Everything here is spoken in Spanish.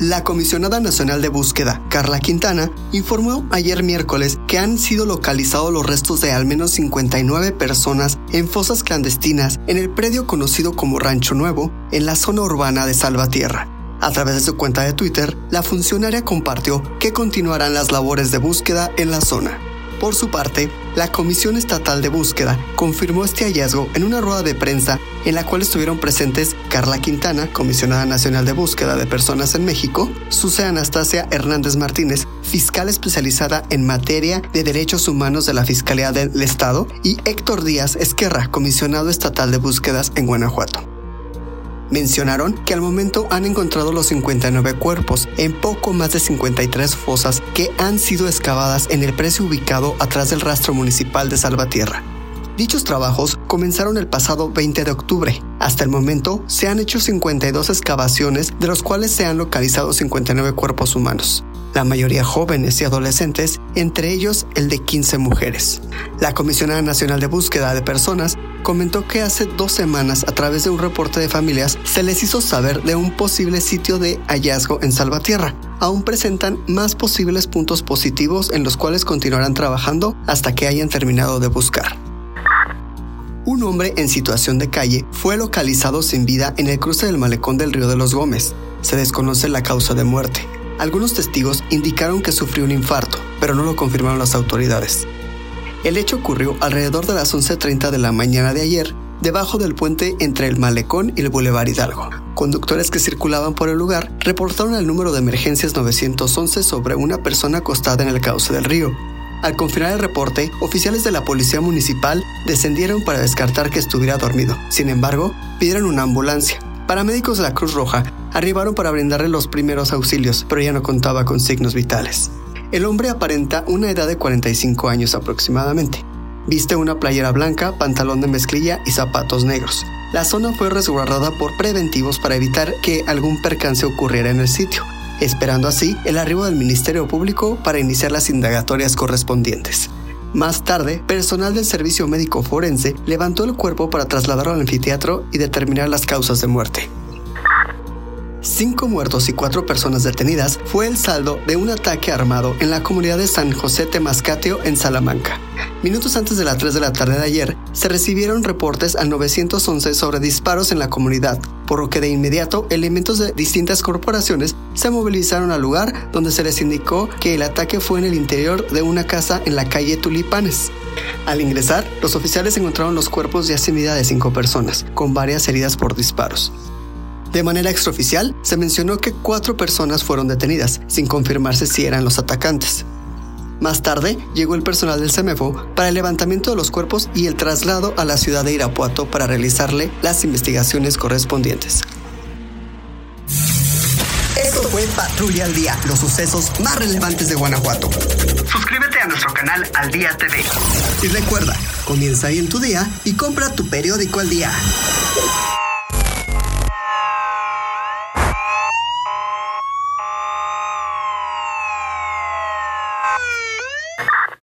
La Comisionada Nacional de Búsqueda, Carla Quintana, informó ayer miércoles que han sido localizados los restos de al menos 59 personas en fosas clandestinas en el predio conocido como Rancho Nuevo, en la zona urbana de Salvatierra. A través de su cuenta de Twitter, la funcionaria compartió que continuarán las labores de búsqueda en la zona. Por su parte, la Comisión Estatal de Búsqueda confirmó este hallazgo en una rueda de prensa en la cual estuvieron presentes Carla Quintana, Comisionada Nacional de Búsqueda de Personas en México, Suce Anastasia Hernández Martínez, fiscal especializada en materia de derechos humanos de la Fiscalía del Estado, y Héctor Díaz Esquerra, Comisionado Estatal de Búsquedas en Guanajuato. Mencionaron que al momento han encontrado los 59 cuerpos en poco más de 53 fosas que han sido excavadas en el precio ubicado atrás del rastro municipal de Salvatierra. Dichos trabajos comenzaron el pasado 20 de octubre. Hasta el momento se han hecho 52 excavaciones, de los cuales se han localizado 59 cuerpos humanos la mayoría jóvenes y adolescentes, entre ellos el de 15 mujeres. La Comisionada Nacional de Búsqueda de Personas comentó que hace dos semanas, a través de un reporte de familias, se les hizo saber de un posible sitio de hallazgo en Salvatierra. Aún presentan más posibles puntos positivos en los cuales continuarán trabajando hasta que hayan terminado de buscar. Un hombre en situación de calle fue localizado sin vida en el cruce del malecón del río de los Gómez. Se desconoce la causa de muerte. Algunos testigos indicaron que sufrió un infarto, pero no lo confirmaron las autoridades. El hecho ocurrió alrededor de las 11.30 de la mañana de ayer, debajo del puente entre el Malecón y el Boulevard Hidalgo. Conductores que circulaban por el lugar reportaron el número de emergencias 911 sobre una persona acostada en el cauce del río. Al confirmar el reporte, oficiales de la policía municipal descendieron para descartar que estuviera dormido. Sin embargo, pidieron una ambulancia. Paramédicos de la Cruz Roja arribaron para brindarle los primeros auxilios, pero ya no contaba con signos vitales. El hombre aparenta una edad de 45 años aproximadamente. Viste una playera blanca, pantalón de mezclilla y zapatos negros. La zona fue resguardada por preventivos para evitar que algún percance ocurriera en el sitio, esperando así el arribo del Ministerio Público para iniciar las indagatorias correspondientes. Más tarde, personal del Servicio Médico Forense levantó el cuerpo para trasladarlo al anfiteatro y determinar las causas de muerte. Cinco muertos y cuatro personas detenidas fue el saldo de un ataque armado en la comunidad de San José Temascatio en Salamanca. Minutos antes de las 3 de la tarde de ayer, se recibieron reportes al 911 sobre disparos en la comunidad, por lo que de inmediato elementos de distintas corporaciones se movilizaron al lugar donde se les indicó que el ataque fue en el interior de una casa en la calle Tulipanes. Al ingresar, los oficiales encontraron los cuerpos sin vida de cinco personas, con varias heridas por disparos. De manera extraoficial, se mencionó que cuatro personas fueron detenidas, sin confirmarse si eran los atacantes. Más tarde, llegó el personal del CEMEFO para el levantamiento de los cuerpos y el traslado a la ciudad de Irapuato para realizarle las investigaciones correspondientes. Esto fue Patrulla al Día, los sucesos más relevantes de Guanajuato. Suscríbete a nuestro canal Al Día TV. Y recuerda, comienza ahí en tu día y compra tu periódico al día.